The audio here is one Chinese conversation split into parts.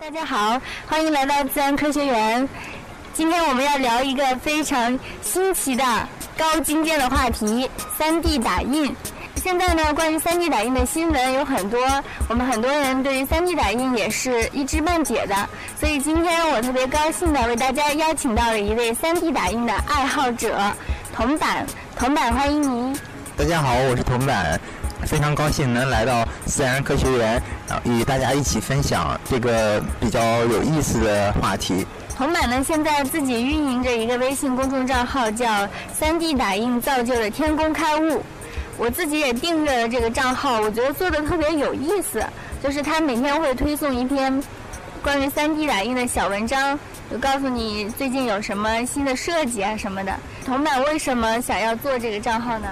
大家好，欢迎来到自然科学园。今天我们要聊一个非常新奇的、高精尖的话题—— 3D 打印。现在呢，关于 3D 打印的新闻有很多，我们很多人对于 3D 打印也是一知半解的。所以今天我特别高兴的为大家邀请到了一位 3D 打印的爱好者——铜板。铜板，欢迎您。大家好，我是铜板。非常高兴能来到自然科学园，与大家一起分享这个比较有意思的话题。铜板呢，现在自己运营着一个微信公众账号，叫“三 D 打印造就的天工开物”。我自己也订阅了这个账号，我觉得做的特别有意思。就是他每天会推送一篇关于三 D 打印的小文章，就告诉你最近有什么新的设计啊什么的。铜板为什么想要做这个账号呢？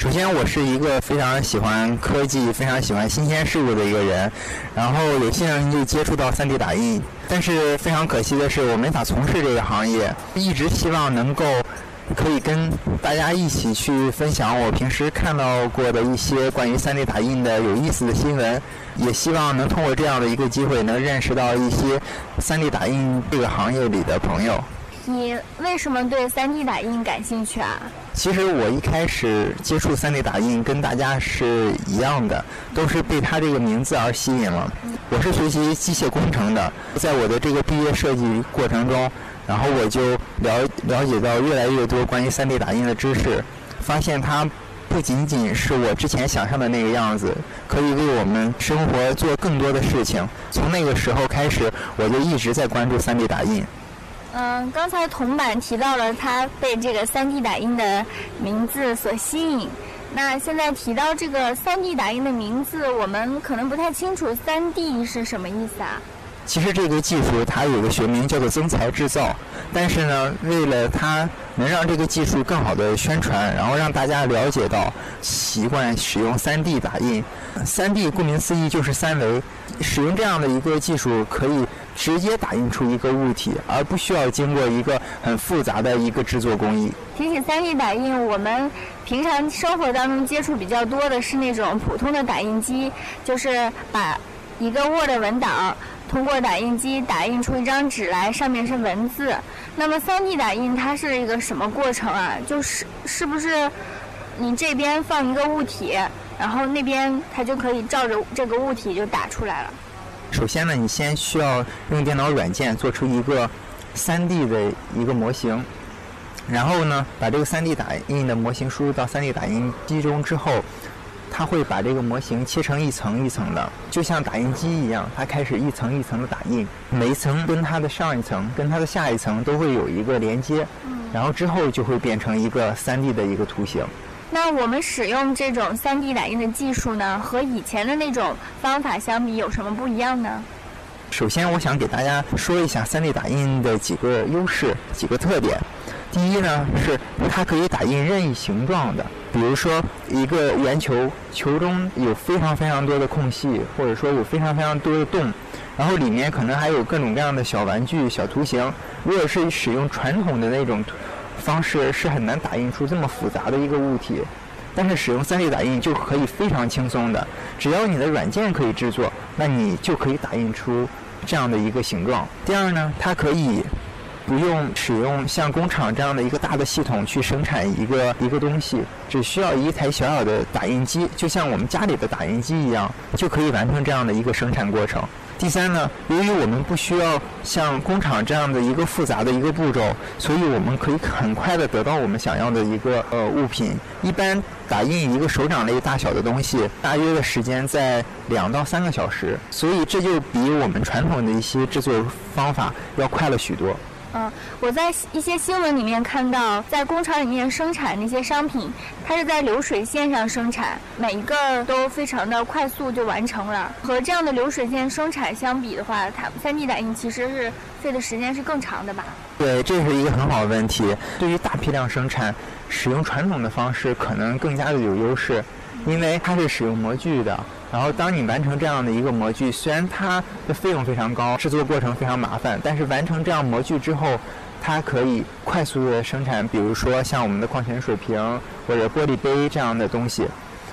首先，我是一个非常喜欢科技、非常喜欢新鲜事物的一个人，然后有幸就接触到 3D 打印。但是非常可惜的是，我没法从事这个行业。一直希望能够可以跟大家一起去分享我平时看到过的一些关于 3D 打印的有意思的新闻，也希望能通过这样的一个机会，能认识到一些 3D 打印这个行业里的朋友。你为什么对 3D 打印感兴趣啊？其实我一开始接触 3D 打印跟大家是一样的，都是被它这个名字而吸引了。我是学习机械工程的，在我的这个毕业设计过程中，然后我就了了解到越来越多关于 3D 打印的知识，发现它不仅仅是我之前想象的那个样子，可以为我们生活做更多的事情。从那个时候开始，我就一直在关注 3D 打印。嗯，刚才铜板提到了他被这个 3D 打印的名字所吸引。那现在提到这个 3D 打印的名字，我们可能不太清楚 “3D” 是什么意思啊？其实这个技术它有个学名叫做增材制造，但是呢，为了它能让这个技术更好的宣传，然后让大家了解到习惯使用 3D 打印。3D 顾名思义就是三维，使用这样的一个技术可以。直接打印出一个物体，而不需要经过一个很复杂的一个制作工艺。提起 3D 打印，我们平常生活当中接触比较多的是那种普通的打印机，就是把一个 Word 文档通过打印机打印出一张纸来，上面是文字。那么 3D 打印它是一个什么过程啊？就是是不是你这边放一个物体，然后那边它就可以照着这个物体就打出来了？首先呢，你先需要用电脑软件做出一个 3D 的一个模型，然后呢，把这个 3D 打印的模型输入到 3D 打印机中之后，它会把这个模型切成一层一层的，就像打印机一样，它开始一层一层的打印，每一层跟它的上一层跟它的下一层都会有一个连接，然后之后就会变成一个 3D 的一个图形。那我们使用这种 3D 打印的技术呢，和以前的那种方法相比，有什么不一样呢？首先，我想给大家说一下 3D 打印的几个优势、几个特点。第一呢，是它可以打印任意形状的，比如说一个圆球，球中有非常非常多的空隙，或者说有非常非常多的洞，然后里面可能还有各种各样的小玩具、小图形。如果是使用传统的那种。方式是很难打印出这么复杂的一个物体，但是使用 3D 打印就可以非常轻松的，只要你的软件可以制作，那你就可以打印出这样的一个形状。第二呢，它可以不用使用像工厂这样的一个大的系统去生产一个一个东西，只需要一台小小的打印机，就像我们家里的打印机一样，就可以完成这样的一个生产过程。第三呢，由于我们不需要像工厂这样的一个复杂的一个步骤，所以我们可以很快的得到我们想要的一个呃物品。一般打印一个手掌类大小的东西，大约的时间在两到三个小时，所以这就比我们传统的一些制作方法要快了许多。嗯，我在一些新闻里面看到，在工厂里面生产那些商品，它是在流水线上生产，每一个都非常的快速就完成了。和这样的流水线生产相比的话，它 3D 打印其实是费的时间是更长的吧？对，这是一个很好的问题。对于大批量生产，使用传统的方式可能更加的有优势，因为它是使用模具的。然后，当你完成这样的一个模具，虽然它的费用非常高，制作过程非常麻烦，但是完成这样模具之后，它可以快速的生产，比如说像我们的矿泉水瓶或者玻璃杯这样的东西。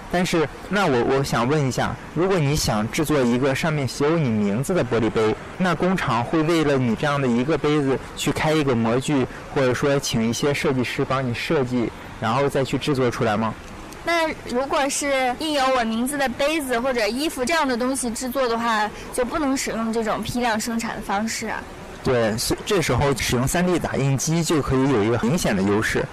但是，那我我想问一下，如果你想制作一个上面写有你名字的玻璃杯，那工厂会为了你这样的一个杯子去开一个模具，或者说请一些设计师帮你设计，然后再去制作出来吗？那如果是印有我名字的杯子或者衣服这样的东西制作的话，就不能使用这种批量生产的方式啊？对，这时候使用 3D 打印机就可以有一个明显的优势。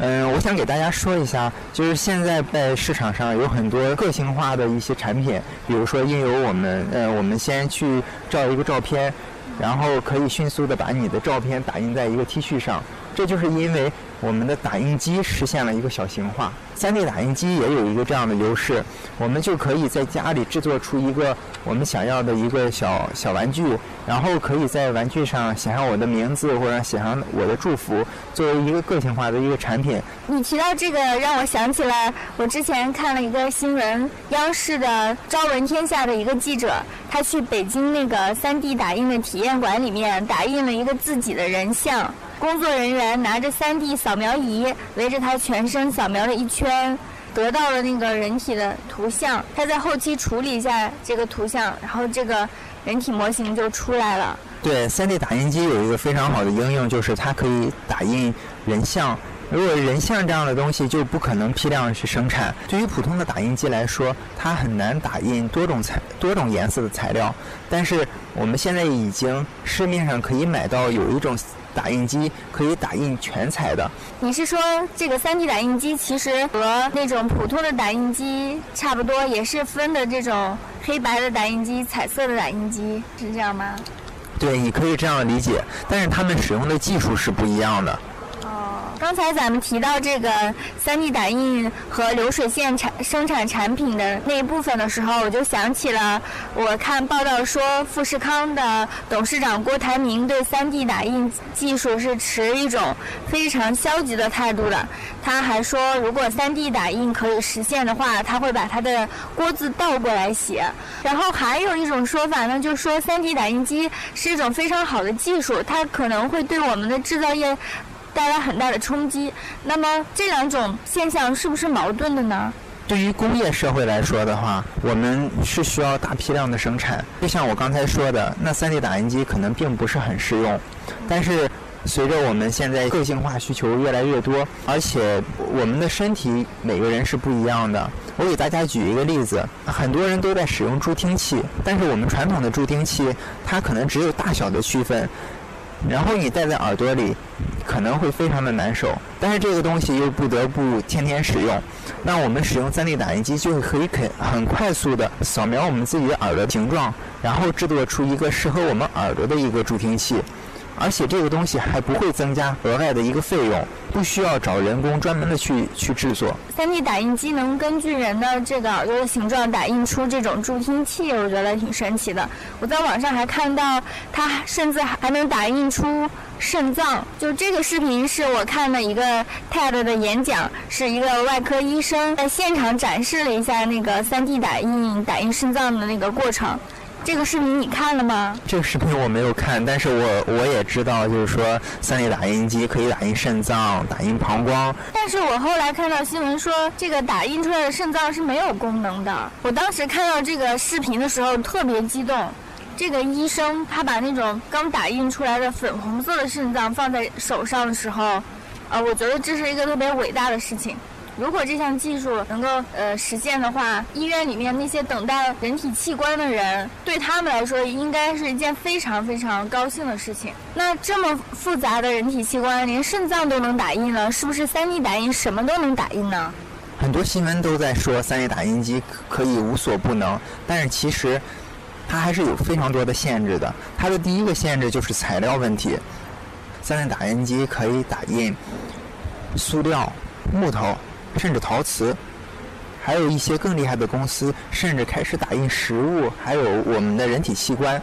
嗯，我想给大家说一下，就是现在在市场上有很多个性化的一些产品，比如说印有我们，呃，我们先去照一个照片，然后可以迅速的把你的照片打印在一个 T 恤上，这就是因为。我们的打印机实现了一个小型化，3D 打印机也有一个这样的优势，我们就可以在家里制作出一个我们想要的一个小小玩具，然后可以在玩具上写上我的名字或者写上我的祝福，作为一个个性化的一个产品。你提到这个，让我想起了，我之前看了一个新闻，央视的《朝闻天下》的一个记者，他去北京那个 3D 打印的体验馆里面打印了一个自己的人像。工作人员拿着 3D 扫描仪围着他全身扫描了一圈，得到了那个人体的图像。他在后期处理一下这个图像，然后这个人体模型就出来了。对，3D 打印机有一个非常好的应用，就是它可以打印人像。如果人像这样的东西就不可能批量去生产。对于普通的打印机来说，它很难打印多种材、多种颜色的材料。但是我们现在已经市面上可以买到有一种。打印机可以打印全彩的。你是说这个 3D 打印机其实和那种普通的打印机差不多，也是分的这种黑白的打印机、彩色的打印机，是这样吗？对，你可以这样理解，但是他们使用的技术是不一样的。刚才咱们提到这个 3D 打印和流水线产生产产品的那一部分的时候，我就想起了我看报道说，富士康的董事长郭台铭对 3D 打印技术是持一种非常消极的态度的。他还说，如果 3D 打印可以实现的话，他会把他的锅字倒过来写。然后还有一种说法呢，就说 3D 打印机是一种非常好的技术，它可能会对我们的制造业。带来很大的冲击。那么这两种现象是不是矛盾的呢？对于工业社会来说的话，我们是需要大批量的生产。就像我刚才说的，那 3D 打印机可能并不是很实用。但是随着我们现在个性化需求越来越多，而且我们的身体每个人是不一样的。我给大家举一个例子：很多人都在使用助听器，但是我们传统的助听器它可能只有大小的区分。然后你戴在耳朵里，可能会非常的难受。但是这个东西又不得不天天使用，那我们使用 3D 打印机就可以很很快速的扫描我们自己的耳朵形状，然后制作出一个适合我们耳朵的一个助听器。而且这个东西还不会增加额外的一个费用，不需要找人工专门的去去制作。3D 打印机能根据人的这个耳朵的形状打印出这种助听器，我觉得挺神奇的。我在网上还看到，它甚至还能打印出肾脏。就这个视频是我看的一个 TED 的演讲，是一个外科医生在现场展示了一下那个 3D 打印打印肾脏的那个过程。这个视频你看了吗？这个视频我没有看，但是我我也知道，就是说，3D 打印机可以打印肾脏、打印膀胱。但是我后来看到新闻说，这个打印出来的肾脏是没有功能的。我当时看到这个视频的时候特别激动。这个医生他把那种刚打印出来的粉红色的肾脏放在手上的时候，呃，我觉得这是一个特别伟大的事情。如果这项技术能够呃实现的话，医院里面那些等待人体器官的人，对他们来说应该是一件非常非常高兴的事情。那这么复杂的人体器官，连肾脏都能打印了，是不是 3D 打印什么都能打印呢？很多新闻都在说 3D 打印机可以无所不能，但是其实它还是有非常多的限制的。它的第一个限制就是材料问题，3D 打印机可以打印塑料、木头。甚至陶瓷，还有一些更厉害的公司，甚至开始打印食物，还有我们的人体器官。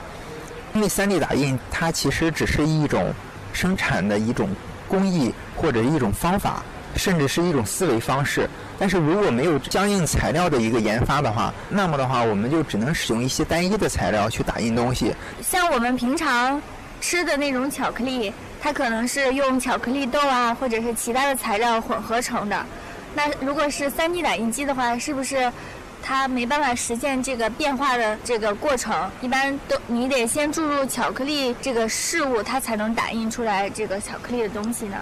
因为 3D 打印它其实只是一种生产的一种工艺或者一种方法，甚至是一种思维方式。但是如果没有相应材料的一个研发的话，那么的话我们就只能使用一些单一的材料去打印东西。像我们平常吃的那种巧克力，它可能是用巧克力豆啊，或者是其他的材料混合成的。那如果是 3D 打印机的话，是不是它没办法实现这个变化的这个过程？一般都你得先注入巧克力这个事物，它才能打印出来这个巧克力的东西呢？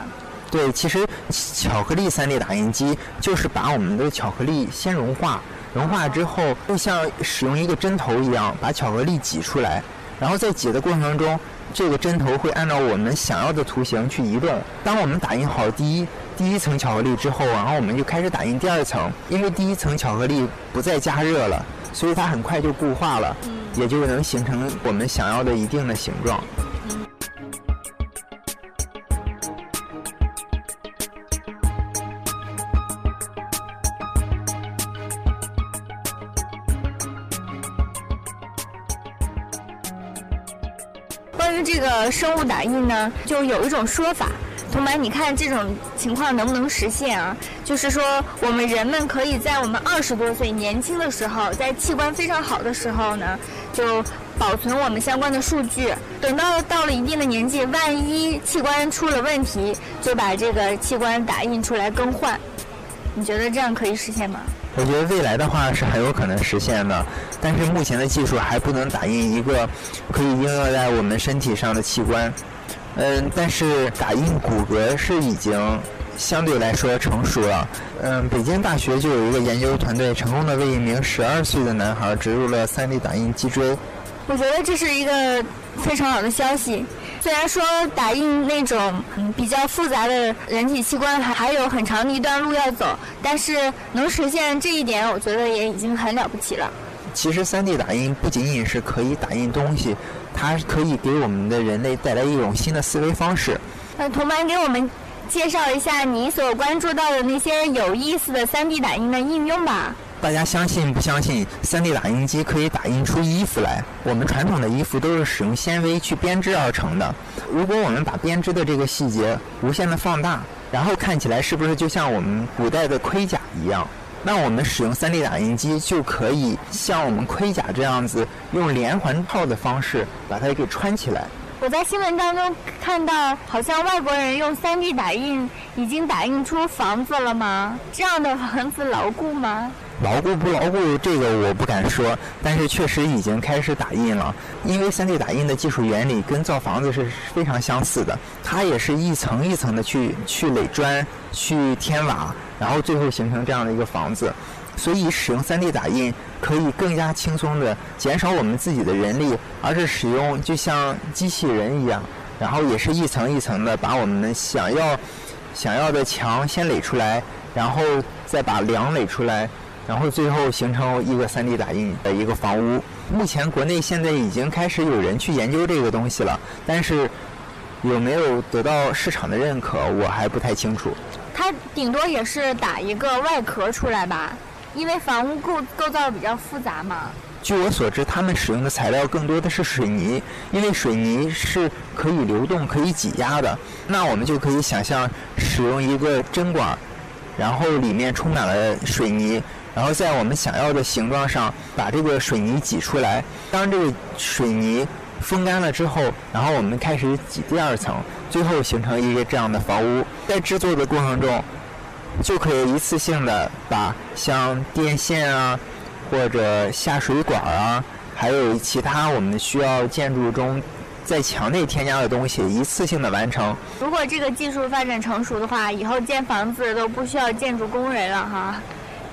对，其实巧克力 3D 打印机就是把我们的巧克力先融化，融化之后就像使用一个针头一样，把巧克力挤出来，然后在挤的过程中，这个针头会按照我们想要的图形去移动。当我们打印好第一第一层巧克力之后，然后我们就开始打印第二层，因为第一层巧克力不再加热了，所以它很快就固化了，也就能形成我们想要的一定的形状。生物打印呢，就有一种说法，同白，你看这种情况能不能实现啊？就是说，我们人们可以在我们二十多岁年轻的时候，在器官非常好的时候呢，就保存我们相关的数据，等到到了一定的年纪，万一器官出了问题，就把这个器官打印出来更换。你觉得这样可以实现吗？我觉得未来的话是很有可能实现的，但是目前的技术还不能打印一个可以应用在我们身体上的器官。嗯，但是打印骨骼是已经相对来说成熟了。嗯，北京大学就有一个研究团队成功的为一名十二岁的男孩植入了 3D 打印脊椎。我觉得这是一个非常好的消息。虽然说打印那种嗯比较复杂的人体器官还还有很长的一段路要走，但是能实现这一点，我觉得也已经很了不起了。其实 3D 打印不仅仅是可以打印东西，它可以给我们的人类带来一种新的思维方式。那同班给我们介绍一下你所关注到的那些有意思的 3D 打印的应用吧。大家相信不相信，3D 打印机可以打印出衣服来？我们传统的衣服都是使用纤维去编织而成的。如果我们把编织的这个细节无限的放大，然后看起来是不是就像我们古代的盔甲一样？那我们使用 3D 打印机就可以像我们盔甲这样子，用连环套的方式把它给穿起来。我在新闻当中看到，好像外国人用 3D 打印已经打印出房子了吗？这样的房子牢固吗？牢固不牢固，这个我不敢说，但是确实已经开始打印了。因为 3D 打印的技术原理跟造房子是非常相似的，它也是一层一层的去去垒砖、去添瓦，然后最后形成这样的一个房子。所以使用 3D 打印可以更加轻松的减少我们自己的人力，而是使用就像机器人一样，然后也是一层一层的把我们想要想要的墙先垒出来，然后再把梁垒出来。然后最后形成一个 3D 打印的一个房屋。目前国内现在已经开始有人去研究这个东西了，但是有没有得到市场的认可，我还不太清楚。它顶多也是打一个外壳出来吧，因为房屋构构造比较复杂嘛。据我所知，他们使用的材料更多的是水泥，因为水泥是可以流动、可以挤压的。那我们就可以想象使用一个针管，然后里面充满了水泥。然后在我们想要的形状上把这个水泥挤出来。当这个水泥风干了之后，然后我们开始挤第二层，最后形成一个这样的房屋。在制作的过程中，就可以一次性的把像电线啊，或者下水管啊，还有其他我们需要建筑中在墙内添加的东西，一次性的完成。如果这个技术发展成熟的话，以后建房子都不需要建筑工人了哈。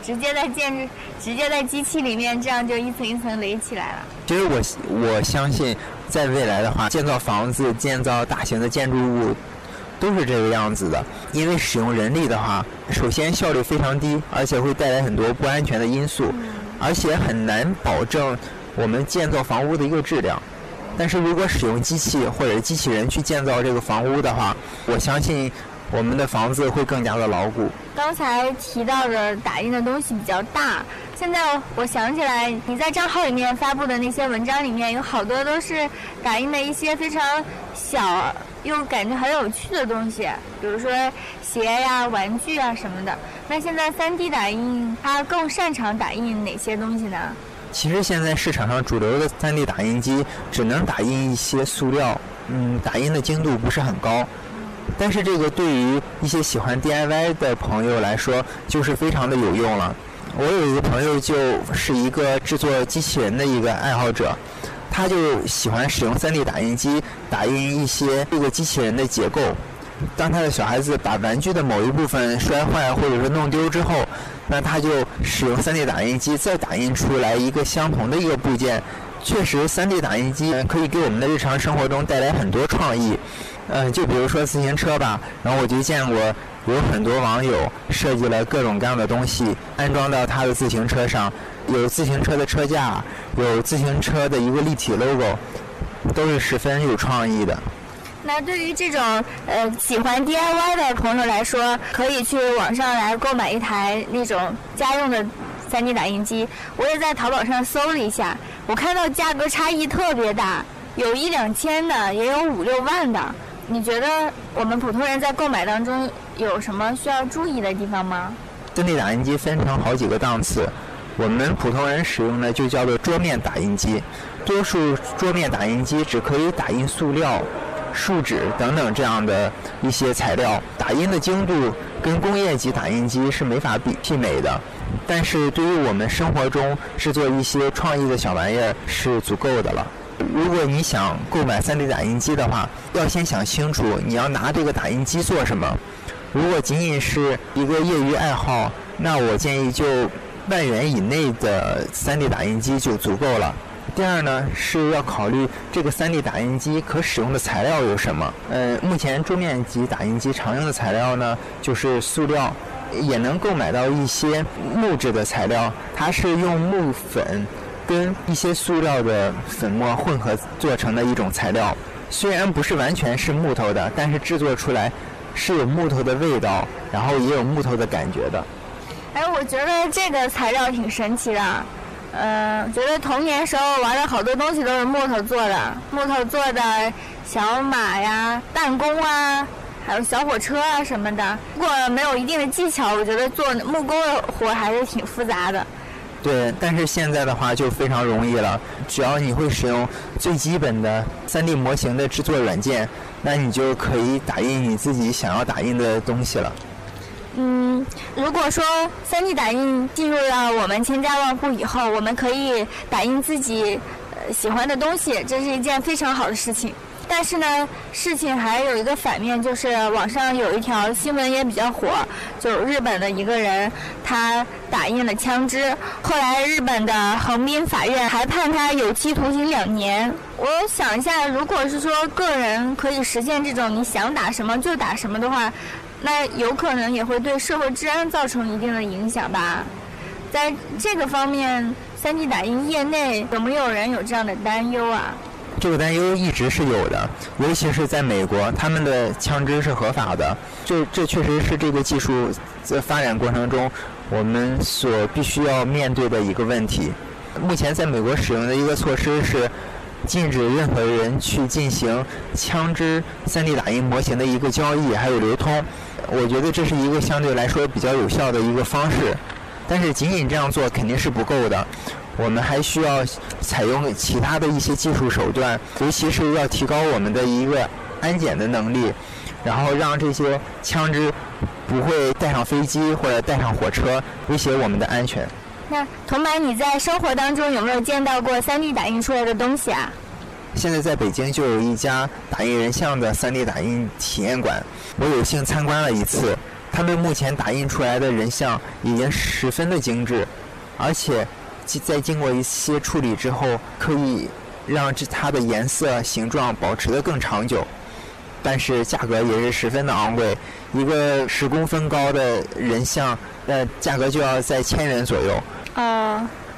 直接在建，直接在机器里面，这样就一层一层垒起来了。其实我我相信，在未来的话，建造房子、建造大型的建筑物，都是这个样子的。因为使用人力的话，首先效率非常低，而且会带来很多不安全的因素，而且很难保证我们建造房屋的一个质量。但是如果使用机器或者机器人去建造这个房屋的话，我相信。我们的房子会更加的牢固。刚才提到的打印的东西比较大，现在我想起来，你在账号里面发布的那些文章里面有好多都是打印的一些非常小又感觉很有趣的东西，比如说鞋呀、玩具啊什么的。那现在 3D 打印它更擅长打印哪些东西呢？其实现在市场上主流的 3D 打印机只能打印一些塑料，嗯，打印的精度不是很高。但是这个对于一些喜欢 DIY 的朋友来说，就是非常的有用了。我有一个朋友就是一个制作机器人的一个爱好者，他就喜欢使用 3D 打印机打印一些这个机器人的结构。当他的小孩子把玩具的某一部分摔坏或者说弄丢之后，那他就使用 3D 打印机再打印出来一个相同的一个部件。确实，3D 打印机可以给我们的日常生活中带来很多创意。嗯，就比如说自行车吧，然后我就见过有很多网友设计了各种各样的东西，安装到他的自行车上，有自行车的车架，有自行车的一个立体 logo，都是十分有创意的。那对于这种呃喜欢 DIY 的朋友来说，可以去网上来购买一台那种家用的 3D 打印机。我也在淘宝上搜了一下，我看到价格差异特别大，有一两千的，也有五六万的。你觉得我们普通人在购买当中有什么需要注意的地方吗？3D 打印机分成好几个档次，我们普通人使用的就叫做桌面打印机。多数桌面打印机只可以打印塑料。树脂等等这样的一些材料，打印的精度跟工业级打印机是没法比媲美的。但是对于我们生活中制作一些创意的小玩意儿是足够的了。如果你想购买 3D 打印机的话，要先想清楚你要拿这个打印机做什么。如果仅仅是一个业余爱好，那我建议就万元以内的 3D 打印机就足够了。第二呢，是要考虑这个 3D 打印机可使用的材料有什么。呃，目前桌面级打印机常用的材料呢，就是塑料，也能购买到一些木质的材料。它是用木粉跟一些塑料的粉末混合做成的一种材料。虽然不是完全是木头的，但是制作出来是有木头的味道，然后也有木头的感觉的。哎，我觉得这个材料挺神奇的。嗯，觉得童年时候玩的好多东西都是木头做的，木头做的小马呀、弹弓啊，还有小火车啊什么的。如果没有一定的技巧，我觉得做木工的活还是挺复杂的。对，但是现在的话就非常容易了，只要你会使用最基本的 3D 模型的制作软件，那你就可以打印你自己想要打印的东西了。嗯，如果说 3D 打印进入了我们千家万户以后，我们可以打印自己喜欢的东西，这是一件非常好的事情。但是呢，事情还有一个反面，就是网上有一条新闻也比较火，就日本的一个人他打印了枪支，后来日本的横滨法院还判他有期徒刑两年。我想一下，如果是说个人可以实现这种你想打什么就打什么的话。那有可能也会对社会治安造成一定的影响吧，在这个方面，3D 打印业内有没有人有这样的担忧啊？这个担忧一直是有的，尤其是在美国，他们的枪支是合法的，这这确实是这个技术在发展过程中我们所必须要面对的一个问题。目前在美国使用的一个措施是。禁止任何人去进行枪支 3D 打印模型的一个交易还有流通，我觉得这是一个相对来说比较有效的一个方式。但是仅仅这样做肯定是不够的，我们还需要采用其他的一些技术手段，尤其是要提高我们的一个安检的能力，然后让这些枪支不会带上飞机或者带上火车，威胁我们的安全。那童白，你在生活当中有没有见到过 3D 打印出来的东西啊？现在在北京就有一家打印人像的 3D 打印体验馆，我有幸参观了一次。他们目前打印出来的人像已经十分的精致，而且在经过一些处理之后，可以让这它的颜色、形状保持的更长久。但是价格也是十分的昂贵，一个十公分高的人像，呃，价格就要在千元左右。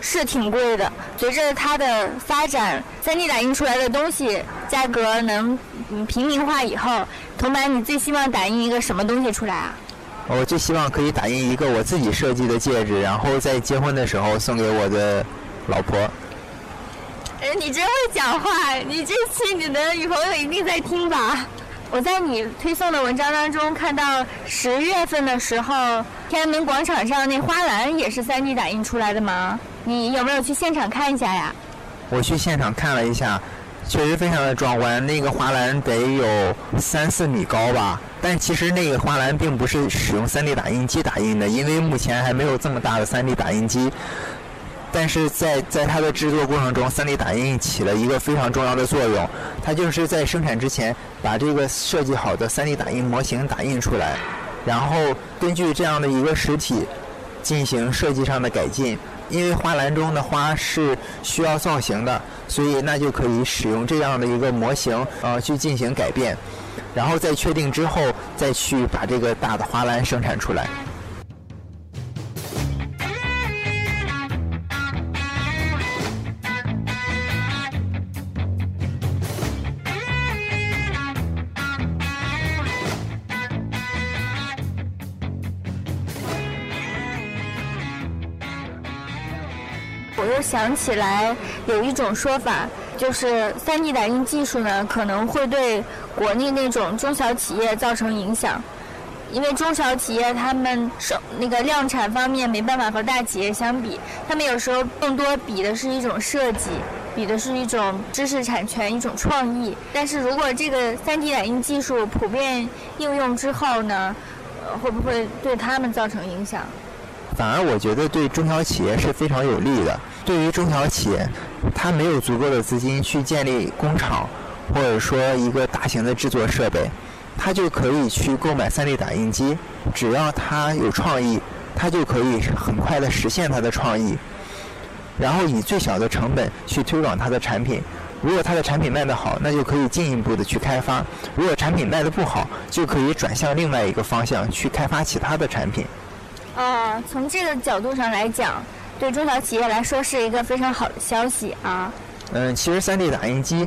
嗯，是挺贵的。随着它的发展，3D 打印出来的东西价格能平民化以后，童白，你最希望打印一个什么东西出来啊？我最希望可以打印一个我自己设计的戒指，然后在结婚的时候送给我的老婆。哎，你真会讲话！你这期你的女朋友一定在听吧？我在你推送的文章当中看到，十月份的时候，天安门广场上那花篮也是 3D 打印出来的吗？你有没有去现场看一下呀？我去现场看了一下，确实非常的壮观。那个花篮得有三四米高吧，但其实那个花篮并不是使用 3D 打印机打印的，因为目前还没有这么大的 3D 打印机。但是在在它的制作过程中，3D 打印起了一个非常重要的作用。它就是在生产之前把这个设计好的 3D 打印模型打印出来，然后根据这样的一个实体进行设计上的改进。因为花篮中的花是需要造型的，所以那就可以使用这样的一个模型呃去进行改变，然后在确定之后再去把这个大的花篮生产出来。我又想起来有一种说法，就是 3D 打印技术呢可能会对国内那种中小企业造成影响，因为中小企业他们手那个量产方面没办法和大企业相比，他们有时候更多比的是一种设计，比的是一种知识产权、一种创意。但是如果这个 3D 打印技术普遍应用之后呢，呃，会不会对他们造成影响？反而我觉得对中小企业是非常有利的。对于中小企业，它没有足够的资金去建立工厂，或者说一个大型的制作设备，它就可以去购买 3D 打印机。只要它有创意，它就可以很快的实现它的创意，然后以最小的成本去推广它的产品。如果它的产品卖得好，那就可以进一步的去开发；如果产品卖得不好，就可以转向另外一个方向去开发其他的产品。啊，从这个角度上来讲，对中小企业来说是一个非常好的消息啊。嗯，其实 3D 打印机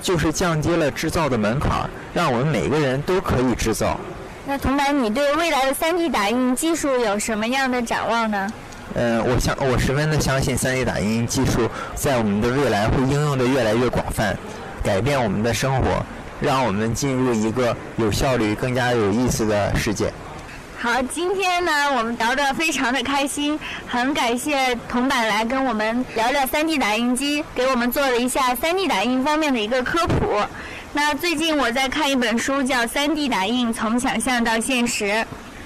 就是降低了制造的门槛，让我们每个人都可以制造。那童白，你对未来的 3D 打印技术有什么样的展望呢？嗯，我相我十分的相信 3D 打印技术在我们的未来会应用的越来越广泛，改变我们的生活，让我们进入一个有效率、更加有意思的世界。好，今天呢，我们聊得非常的开心，很感谢铜板来跟我们聊聊 3D 打印机，给我们做了一下 3D 打印方面的一个科普。那最近我在看一本书，叫《3D 打印：从想象到现实》，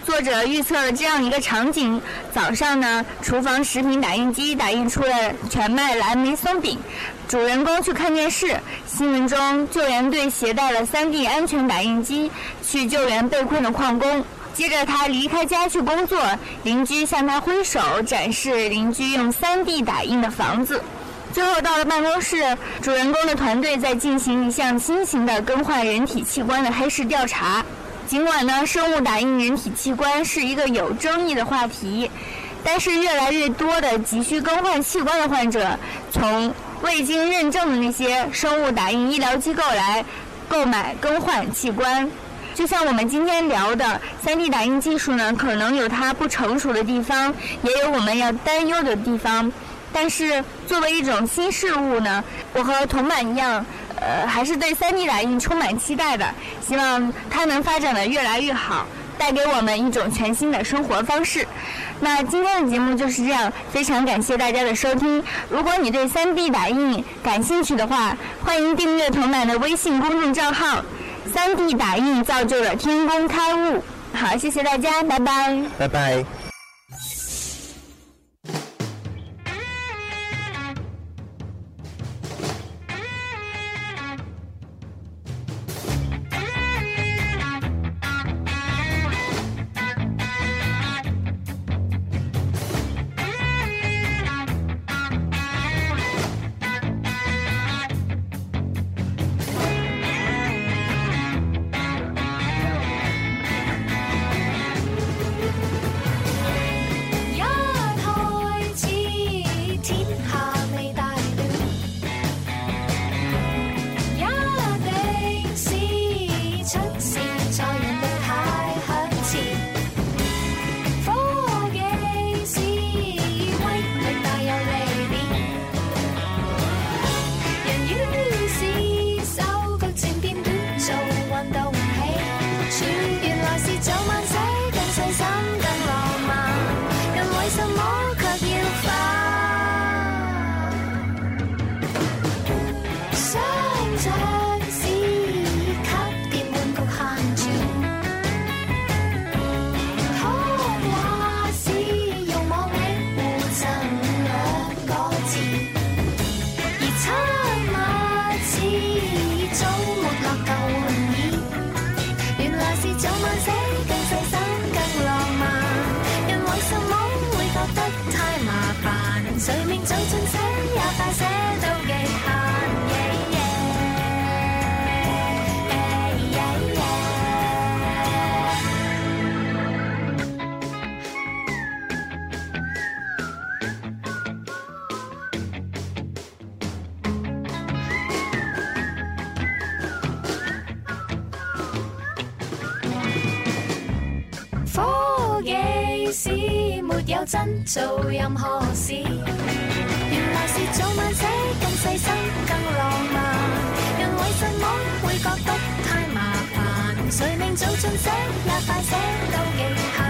作者预测了这样一个场景：早上呢，厨房食品打印机打印出了全麦蓝莓松饼，主人公去看电视，新闻中救援队携带了 3D 安全打印机去救援被困的矿工。接着他离开家去工作，邻居向他挥手展示邻居用 3D 打印的房子。最后到了办公室，主人公的团队在进行一项新型的更换人体器官的黑市调查。尽管呢，生物打印人体器官是一个有争议的话题，但是越来越多的急需更换器官的患者，从未经认证的那些生物打印医疗机构来购买更换器官。就像我们今天聊的，3D 打印技术呢，可能有它不成熟的地方，也有我们要担忧的地方。但是作为一种新事物呢，我和铜板一样，呃，还是对 3D 打印充满期待的。希望它能发展的越来越好，带给我们一种全新的生活方式。那今天的节目就是这样，非常感谢大家的收听。如果你对 3D 打印感兴趣的话，欢迎订阅铜板的微信公众账号。三 D 打印造就了天工开物。好，谢谢大家，拜拜。拜拜。真做任何事。原来是早晚写更细心更浪漫。人为什么会觉得太麻烦？谁令早进写也快写到极限？